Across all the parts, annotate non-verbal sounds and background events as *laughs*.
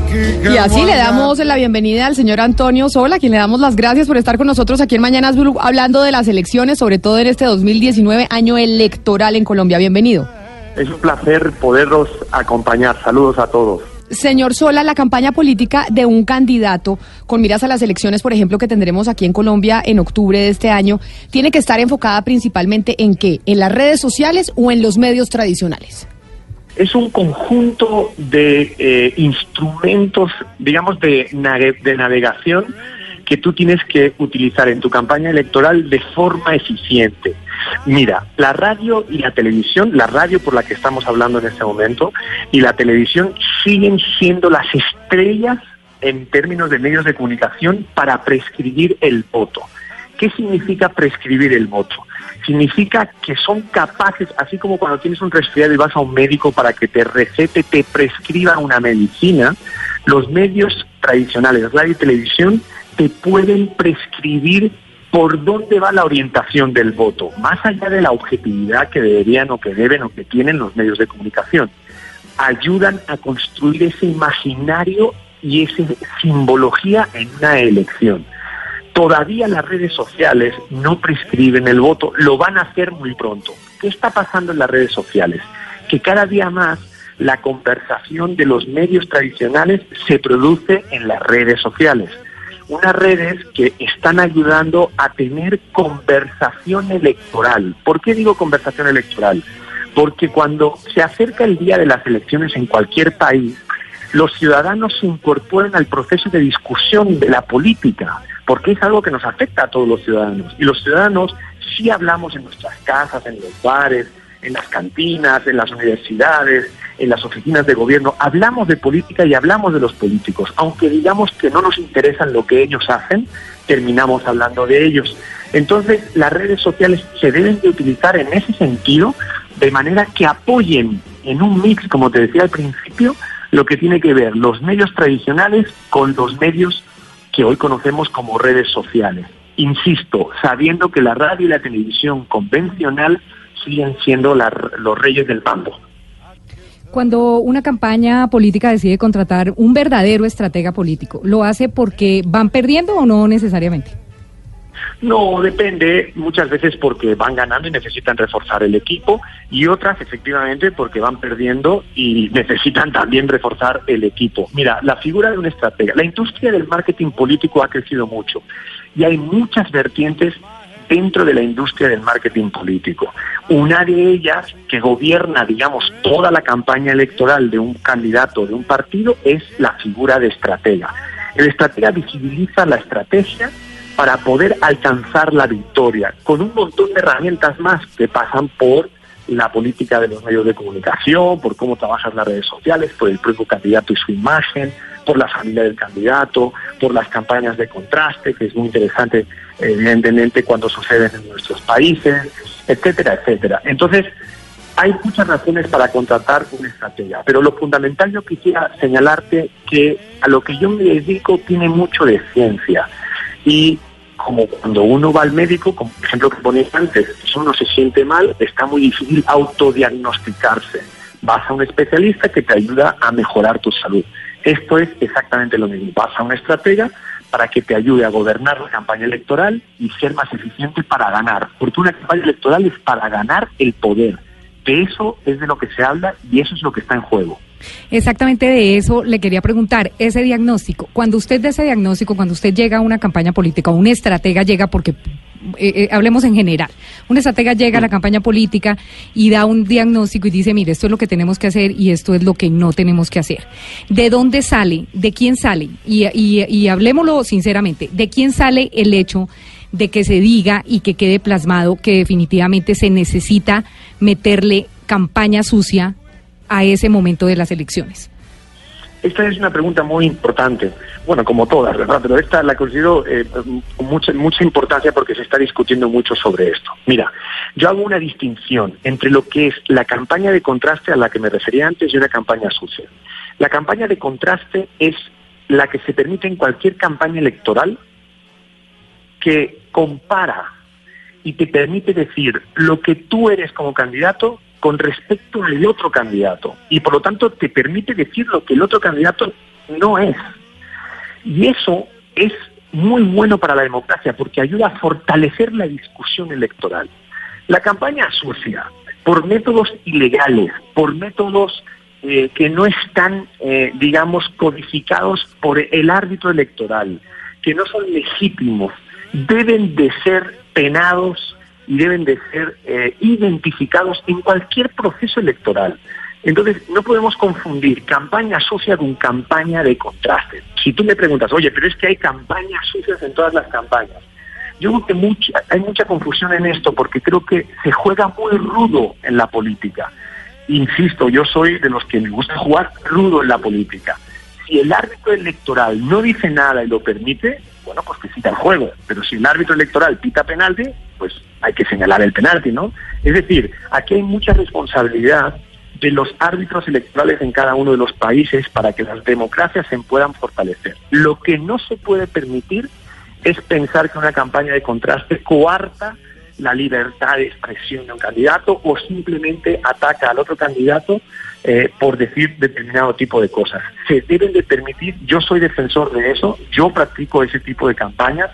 Y así le damos la bienvenida al señor Antonio Sola, a quien le damos las gracias por estar con nosotros aquí en Mañanas Blue, hablando de las elecciones, sobre todo en este 2019, año electoral en Colombia. Bienvenido. Es un placer poderlos acompañar. Saludos a todos. Señor Sola, la campaña política de un candidato con miras a las elecciones, por ejemplo, que tendremos aquí en Colombia en octubre de este año, tiene que estar enfocada principalmente en qué? ¿En las redes sociales o en los medios tradicionales? Es un conjunto de eh, instrumentos, digamos, de, de navegación que tú tienes que utilizar en tu campaña electoral de forma eficiente. Mira, la radio y la televisión, la radio por la que estamos hablando en este momento y la televisión siguen siendo las estrellas en términos de medios de comunicación para prescribir el voto. ¿Qué significa prescribir el voto? Significa que son capaces, así como cuando tienes un resfriado y vas a un médico para que te recete, te prescriba una medicina, los medios tradicionales, radio y televisión, te pueden prescribir por dónde va la orientación del voto, más allá de la objetividad que deberían o que deben o que tienen los medios de comunicación. Ayudan a construir ese imaginario y esa simbología en una elección. Todavía las redes sociales no prescriben el voto, lo van a hacer muy pronto. ¿Qué está pasando en las redes sociales? Que cada día más la conversación de los medios tradicionales se produce en las redes sociales unas redes que están ayudando a tener conversación electoral. ¿Por qué digo conversación electoral? Porque cuando se acerca el día de las elecciones en cualquier país, los ciudadanos se incorporan al proceso de discusión de la política, porque es algo que nos afecta a todos los ciudadanos. Y los ciudadanos sí hablamos en nuestras casas, en los bares, en las cantinas, en las universidades, en las oficinas de gobierno, hablamos de política y hablamos de los políticos. Aunque digamos que no nos interesan lo que ellos hacen, terminamos hablando de ellos. Entonces, las redes sociales se deben de utilizar en ese sentido, de manera que apoyen en un mix, como te decía al principio, lo que tiene que ver los medios tradicionales con los medios que hoy conocemos como redes sociales. Insisto, sabiendo que la radio y la televisión convencional siguen siendo los reyes del bando. Cuando una campaña política decide contratar un verdadero estratega político, ¿lo hace porque van perdiendo o no necesariamente? No, depende muchas veces porque van ganando y necesitan reforzar el equipo y otras efectivamente porque van perdiendo y necesitan también reforzar el equipo. Mira, la figura de un estratega, la industria del marketing político ha crecido mucho y hay muchas vertientes dentro de la industria del marketing político. Una de ellas que gobierna, digamos, toda la campaña electoral de un candidato de un partido es la figura de estratega. El estratega visibiliza la estrategia para poder alcanzar la victoria, con un montón de herramientas más que pasan por la política de los medios de comunicación, por cómo trabajas las redes sociales, por el propio candidato y su imagen, por la familia del candidato, por las campañas de contraste, que es muy interesante, evidentemente, cuando suceden en nuestros países, etcétera, etcétera. Entonces, hay muchas razones para contratar una estrategia, pero lo fundamental yo quisiera señalarte que a lo que yo me dedico tiene mucho de ciencia y como cuando uno va al médico, como por ejemplo que ponía antes, si uno se siente mal, está muy difícil autodiagnosticarse. Vas a un especialista que te ayuda a mejorar tu salud. Esto es exactamente lo mismo. Vas a una estratega para que te ayude a gobernar la campaña electoral y ser más eficiente para ganar. Porque una campaña electoral es para ganar el poder. De eso es de lo que se habla y eso es lo que está en juego. Exactamente de eso le quería preguntar, ese diagnóstico, cuando usted de ese diagnóstico, cuando usted llega a una campaña política, un estratega llega porque eh, eh, hablemos en general. Un estratega llega a la campaña política y da un diagnóstico y dice, mire, esto es lo que tenemos que hacer y esto es lo que no tenemos que hacer. ¿De dónde sale? ¿De quién sale? Y, y, y hablemoslo sinceramente, ¿de quién sale el hecho de que se diga y que quede plasmado que definitivamente se necesita meterle campaña sucia a ese momento de las elecciones? Esta es una pregunta muy importante. Bueno, como todas, ¿verdad? Pero esta la considero eh, con mucha, mucha importancia porque se está discutiendo mucho sobre esto. Mira, yo hago una distinción entre lo que es la campaña de contraste a la que me refería antes y una campaña sucia. La campaña de contraste es la que se permite en cualquier campaña electoral que compara y te permite decir lo que tú eres como candidato con respecto al otro candidato y por lo tanto te permite decir lo que el otro candidato no es. Y eso es muy bueno para la democracia porque ayuda a fortalecer la discusión electoral. La campaña sucia, por métodos ilegales, por métodos eh, que no están, eh, digamos, codificados por el árbitro electoral, que no son legítimos, deben de ser penados deben de ser eh, identificados en cualquier proceso electoral. Entonces, no podemos confundir campaña sucia con campaña de contraste. Si tú me preguntas, oye, pero es que hay campañas sucias en todas las campañas. Yo creo que mucha, hay mucha confusión en esto porque creo que se juega muy rudo en la política. Insisto, yo soy de los que me gusta jugar rudo en la política. Si el árbitro electoral no dice nada y lo permite, bueno, pues que cita el juego. Pero si el árbitro electoral pita penalti, pues hay que señalar el penalti, ¿no? Es decir, aquí hay mucha responsabilidad de los árbitros electorales en cada uno de los países para que las democracias se puedan fortalecer. Lo que no se puede permitir es pensar que una campaña de contraste coarta la libertad de expresión de un candidato o simplemente ataca al otro candidato eh, por decir determinado tipo de cosas. Se deben de permitir, yo soy defensor de eso, yo practico ese tipo de campañas,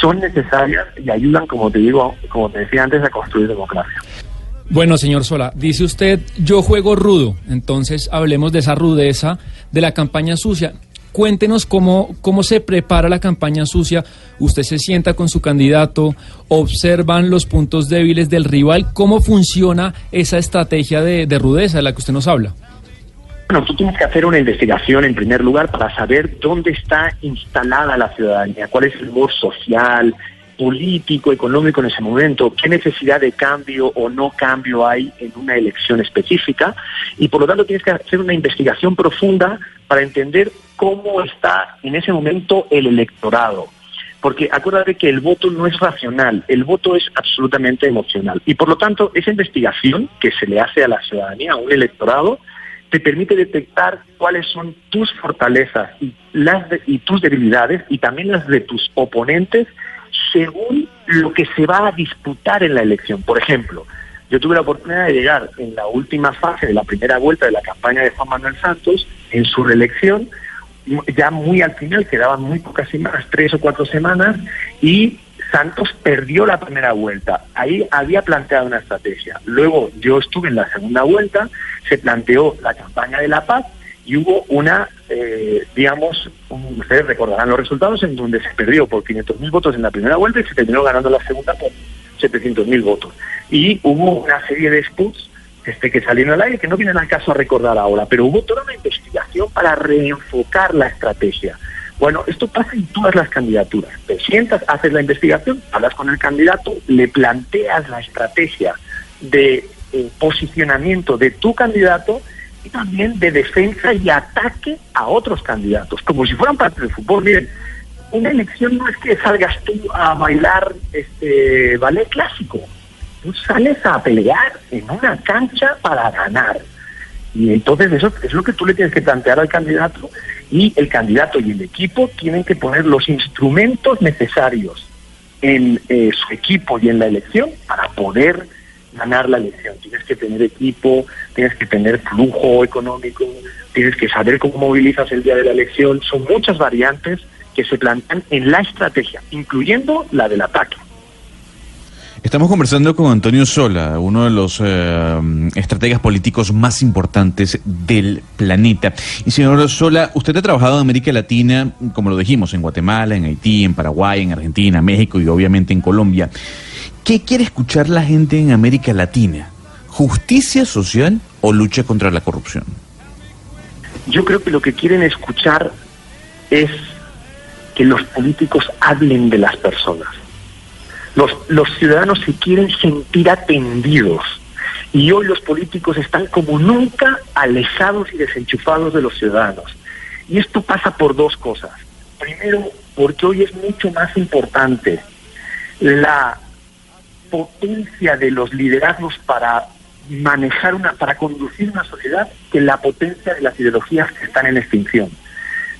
son necesarias y ayudan, como te digo, como te decía antes, a construir democracia. Bueno, señor Sola, dice usted, yo juego rudo, entonces hablemos de esa rudeza de la campaña sucia. Cuéntenos cómo, cómo se prepara la campaña sucia. Usted se sienta con su candidato, observan los puntos débiles del rival. ¿Cómo funciona esa estrategia de, de rudeza de la que usted nos habla? Bueno, tú tienes que hacer una investigación en primer lugar para saber dónde está instalada la ciudadanía, cuál es el humor social, político, económico en ese momento, qué necesidad de cambio o no cambio hay en una elección específica y por lo tanto tienes que hacer una investigación profunda para entender cómo está en ese momento el electorado. Porque acuérdate que el voto no es racional, el voto es absolutamente emocional. Y por lo tanto, esa investigación que se le hace a la ciudadanía, a un electorado, te permite detectar cuáles son tus fortalezas y, las y tus debilidades y también las de tus oponentes según lo que se va a disputar en la elección. Por ejemplo, yo tuve la oportunidad de llegar en la última fase de la primera vuelta de la campaña de Juan Manuel Santos en su reelección, ya muy al final, quedaban muy pocas semanas, tres o cuatro semanas, y Santos perdió la primera vuelta. Ahí había planteado una estrategia. Luego yo estuve en la segunda vuelta, se planteó la campaña de la paz y hubo una, eh, digamos, ustedes recordarán los resultados en donde se perdió por 500.000 votos en la primera vuelta y se terminó ganando la segunda por 700.000 votos. Y hubo una serie de spots este, que salieron al aire que no vienen al caso a recordar ahora, pero hubo toda una investigación para reenfocar la estrategia. Bueno, esto pasa en todas las candidaturas. Te sientas, haces la investigación, hablas con el candidato, le planteas la estrategia de eh, posicionamiento de tu candidato y también de defensa y ataque a otros candidatos, como si fueran parte del fútbol. Miren, una elección no es que salgas tú a bailar este ballet clásico, tú sales a pelear en una cancha para ganar. Y entonces eso es lo que tú le tienes que plantear al candidato y el candidato y el equipo tienen que poner los instrumentos necesarios en eh, su equipo y en la elección para poder ganar la elección. Tienes que tener equipo, tienes que tener flujo económico, tienes que saber cómo movilizas el día de la elección. Son muchas variantes que se plantean en la estrategia, incluyendo la del ataque. Estamos conversando con Antonio Sola, uno de los eh, estrategas políticos más importantes del planeta. Y señor Sola, usted ha trabajado en América Latina, como lo dijimos, en Guatemala, en Haití, en Paraguay, en Argentina, México y obviamente en Colombia. ¿Qué quiere escuchar la gente en América Latina? ¿Justicia social o lucha contra la corrupción? Yo creo que lo que quieren escuchar es que los políticos hablen de las personas. Los, ciudadanos se quieren sentir atendidos y hoy los políticos están como nunca alejados y desenchufados de los ciudadanos. Y esto pasa por dos cosas. Primero, porque hoy es mucho más importante la potencia de los liderazgos para manejar una, para conducir una sociedad que la potencia de las ideologías que están en extinción.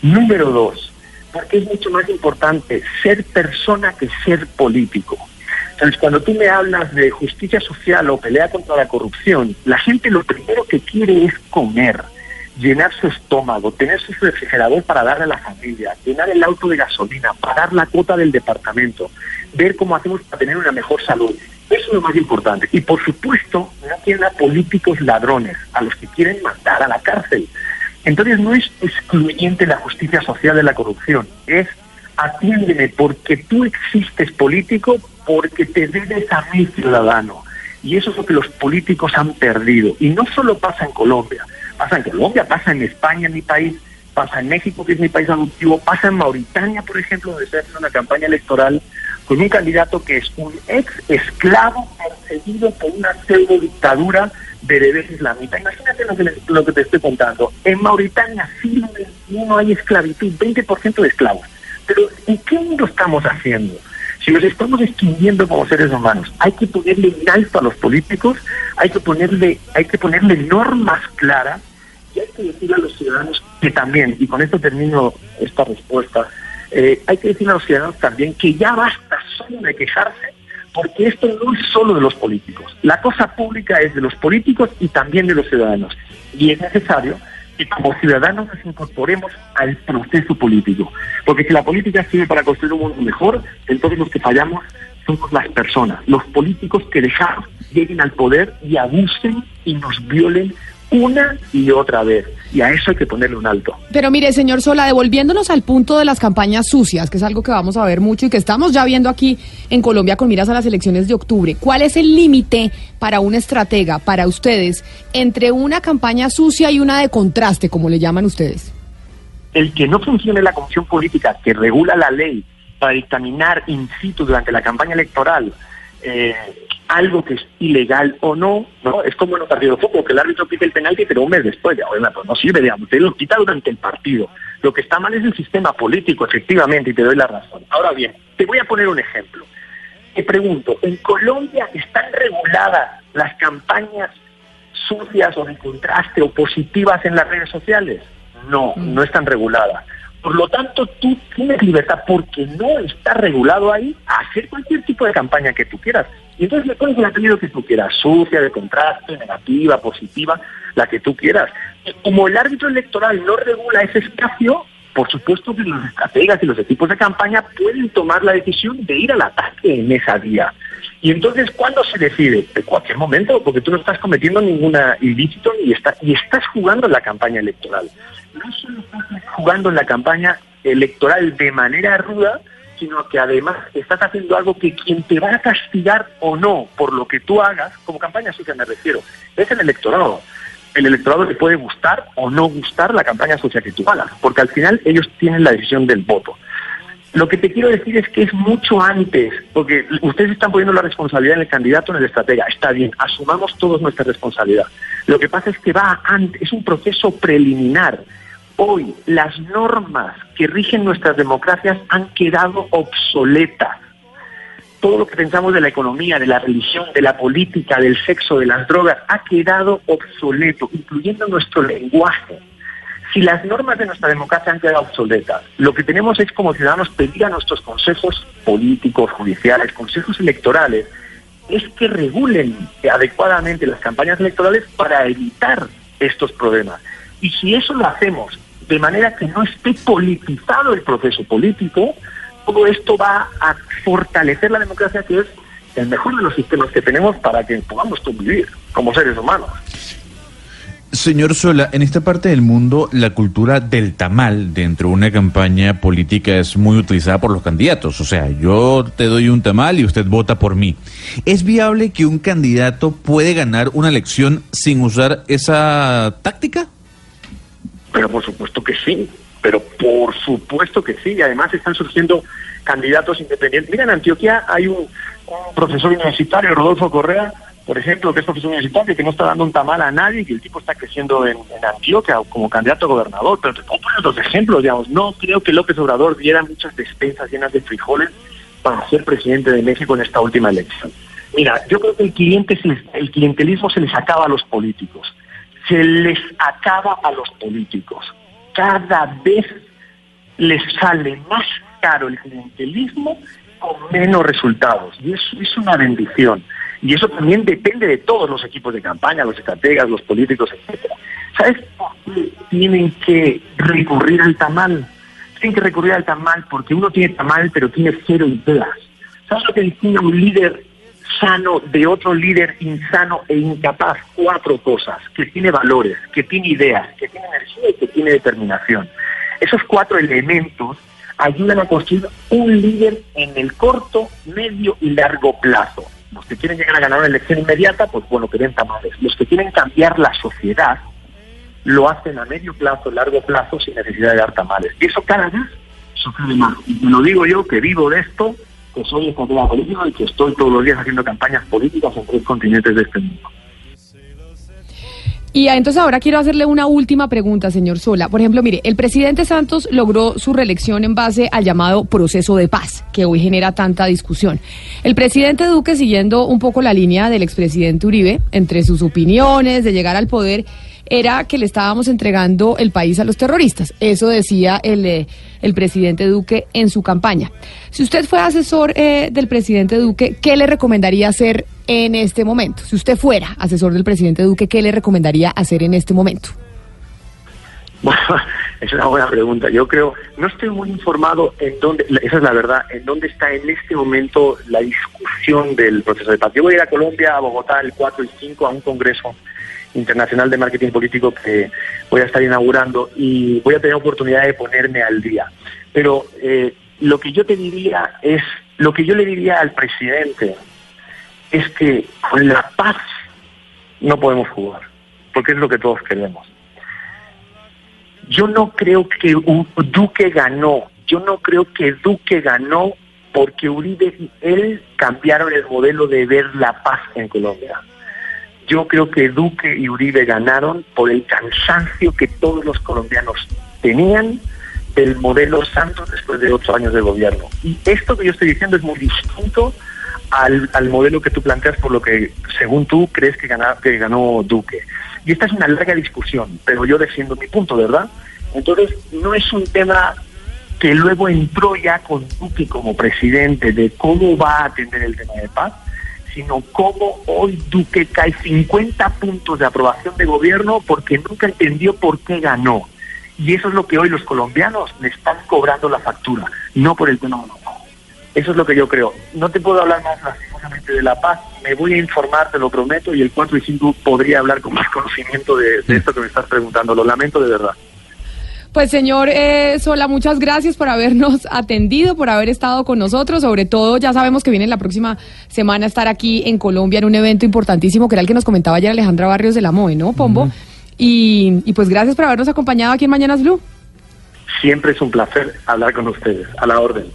Número dos, porque es mucho más importante ser persona que ser político. Entonces, cuando tú me hablas de justicia social o pelea contra la corrupción, la gente lo primero que quiere es comer. llenar su estómago, tener su refrigerador para darle a la familia, llenar el auto de gasolina, pagar la cuota del departamento, ver cómo hacemos para tener una mejor salud. Eso es lo más importante. Y por supuesto, no quieren a políticos ladrones, a los que quieren mandar a la cárcel. Entonces no es excluyente la justicia social de la corrupción, es atiéndeme porque tú existes político, porque te debes a mí ciudadano. Y eso es lo que los políticos han perdido. Y no solo pasa en Colombia, pasa en Colombia, pasa en España, mi país, pasa en México, que es mi país adoptivo, pasa en Mauritania, por ejemplo, donde se hace una campaña electoral con un candidato que es un ex esclavo perseguido por una pseudo dictadura de islamita. Imagínate lo que, lo que te estoy contando. En Mauritania, siglo XXI, hay esclavitud, 20% de esclavos. Pero ¿en qué mundo estamos haciendo? Si nos estamos extinguiendo como seres humanos, hay que ponerle un alto a los políticos, hay que ponerle, hay que ponerle normas claras y hay que decirle a los ciudadanos que también, y con esto termino esta respuesta, eh, hay que decirle a los ciudadanos también que ya basta solo de quejarse, porque esto no es solo de los políticos. La cosa pública es de los políticos y también de los ciudadanos. Y es necesario que como ciudadanos nos incorporemos al proceso político. Porque si la política sirve para construir un mundo mejor, entonces los que fallamos somos las personas, los políticos que dejamos lleguen al poder y abusen y nos violen una y otra vez. Y a eso hay que ponerle un alto. Pero mire, señor Sola, devolviéndonos al punto de las campañas sucias, que es algo que vamos a ver mucho y que estamos ya viendo aquí en Colombia con miras a las elecciones de octubre, ¿cuál es el límite para un estratega, para ustedes, entre una campaña sucia y una de contraste, como le llaman ustedes? El que no funcione la comisión política que regula la ley para dictaminar in situ durante la campaña electoral eh, algo que es ilegal o no, ¿no? Es como en un partido de fútbol, que el árbitro pide el penalti, pero un mes después, ya, pues no sirve, digamos, te lo quita durante el partido. Lo que está mal es el sistema político, efectivamente, y te doy la razón. Ahora bien, te voy a poner un ejemplo. Te pregunto, ¿en Colombia están reguladas las campañas sucias o de contraste o positivas en las redes sociales? No, mm. no están reguladas. Por lo tanto, tú tienes libertad, porque no está regulado ahí, hacer cualquier tipo de campaña que tú quieras. Y entonces le pones el apellido que tú quieras, sucia, de contraste, negativa, positiva, la que tú quieras. Como el árbitro electoral no regula ese espacio, por supuesto que los estrategas y los equipos de campaña pueden tomar la decisión de ir al ataque en esa vía. Y entonces, ¿cuándo se decide? En cualquier momento, porque tú no estás cometiendo ningún ilícito y, está, y estás jugando la campaña electoral. No solo estás jugando en la campaña electoral de manera ruda, sino que además estás haciendo algo que quien te va a castigar o no por lo que tú hagas, como campaña sucia me refiero, es el electorado. El electorado le puede gustar o no gustar la campaña sucia que tú hagas, porque al final ellos tienen la decisión del voto. Lo que te quiero decir es que es mucho antes, porque ustedes están poniendo la responsabilidad en el candidato, en el estratega. Está bien, asumamos todos nuestra responsabilidad. Lo que pasa es que va antes, es un proceso preliminar. Hoy las normas que rigen nuestras democracias han quedado obsoletas. Todo lo que pensamos de la economía, de la religión, de la política, del sexo, de las drogas, ha quedado obsoleto, incluyendo nuestro lenguaje si las normas de nuestra democracia han quedado obsoletas, lo que tenemos es como ciudadanos pedir a nuestros consejos políticos, judiciales, consejos electorales, es que regulen adecuadamente las campañas electorales para evitar estos problemas. Y si eso lo hacemos de manera que no esté politizado el proceso político, todo esto va a fortalecer la democracia, que es el mejor de los sistemas que tenemos para que podamos convivir como seres humanos. Señor Sola, en esta parte del mundo la cultura del tamal dentro de una campaña política es muy utilizada por los candidatos. O sea, yo te doy un tamal y usted vota por mí. ¿Es viable que un candidato puede ganar una elección sin usar esa táctica? Pero por supuesto que sí, pero por supuesto que sí. Y además están surgiendo candidatos independientes. Mira, en Antioquia hay un profesor universitario, Rodolfo Correa, por ejemplo, que es profesor universitario, que no está dando un tamal a nadie, que el tipo está creciendo en, Antioquia como candidato a gobernador. Pero te puedo poner otros ejemplos, digamos. No creo que López Obrador diera muchas despensas llenas de frijoles para ser presidente de México en esta última elección. Mira, yo creo que el, cliente el clientelismo se les acaba a los políticos. Se les acaba a los políticos. Cada vez les sale más caro el clientelismo con menos resultados. Y eso es una bendición. Y eso también depende de todos los equipos de campaña, los estrategas, los políticos, etcétera. ¿Sabes tienen que recurrir al tamal. Tienen que recurrir al tamal porque uno tiene tamal pero tiene cero ideas. ¿Sabes lo que distingue un líder sano de otro líder insano e incapaz? Cuatro cosas, que tiene valores, que tiene ideas, que tiene energía y que tiene determinación. Esos cuatro elementos ayudan a construir un líder en el corto, medio y largo plazo. Los que quieren llegar a ganar una elección inmediata, pues bueno, que tamales. Los que quieren cambiar la sociedad, lo hacen a medio plazo, largo plazo, sin necesidad de dar tamales. Y eso cada vez sucede más. Y lo digo yo, que vivo de esto, que soy estratega político y que estoy todos los días haciendo campañas políticas en tres continentes de este mundo. Y entonces ahora quiero hacerle una última pregunta, señor Sola. Por ejemplo, mire, el presidente Santos logró su reelección en base al llamado proceso de paz, que hoy genera tanta discusión. El presidente Duque, siguiendo un poco la línea del expresidente Uribe, entre sus opiniones de llegar al poder, era que le estábamos entregando el país a los terroristas. Eso decía el, eh, el presidente Duque en su campaña. Si usted fue asesor eh, del presidente Duque, ¿qué le recomendaría hacer en este momento? Si usted fuera asesor del presidente Duque, ¿qué le recomendaría hacer en este momento? *laughs* Bueno, es una buena pregunta. Yo creo, no estoy muy informado en dónde, esa es la verdad, en dónde está en este momento la discusión del proceso de paz. Yo voy a ir a Colombia, a Bogotá, el 4 y 5, a un congreso internacional de marketing político que voy a estar inaugurando y voy a tener oportunidad de ponerme al día. Pero eh, lo que yo te diría es, lo que yo le diría al presidente es que con la paz no podemos jugar, porque es lo que todos queremos. Yo no creo que Duque ganó, yo no creo que Duque ganó porque Uribe y él cambiaron el modelo de ver la paz en Colombia. Yo creo que Duque y Uribe ganaron por el cansancio que todos los colombianos tenían del modelo Santos después de ocho años de gobierno. Y esto que yo estoy diciendo es muy distinto al, modelo que tú planteas por lo que, según tú, crees que, que ganó Duque. Y esta es una larga discusión, pero yo defiendo mi punto, ¿verdad? Entonces, no es un tema que luego entró ya con Duque como presidente de cómo va a atender el tema de paz, sino cómo hoy Duque cae 50 puntos de aprobación de gobierno porque nunca entendió por qué ganó. Y eso es lo que hoy los colombianos le están cobrando la factura, no por el tema. Eso es lo que yo creo. No te puedo hablar más lastimosamente de la paz, me voy a informar, te lo prometo, y el 4 y 5 podría hablar con más conocimiento de, de esto que me estás preguntando. Lo lamento de verdad. Pues señor eh, Sola, muchas gracias por habernos *laughs* atendido, por haber estado con nosotros. Sobre todo, ya sabemos que viene la próxima semana a estar aquí en Colombia en un evento importantísimo, que era el que nos comentaba ayer Alejandra Barrios de la MOE, ¿no, Pombo? y, y pues gracias por habernos acompañado aquí en Mañanas Blue. Siempre es un placer hablar con ustedes. A la orden.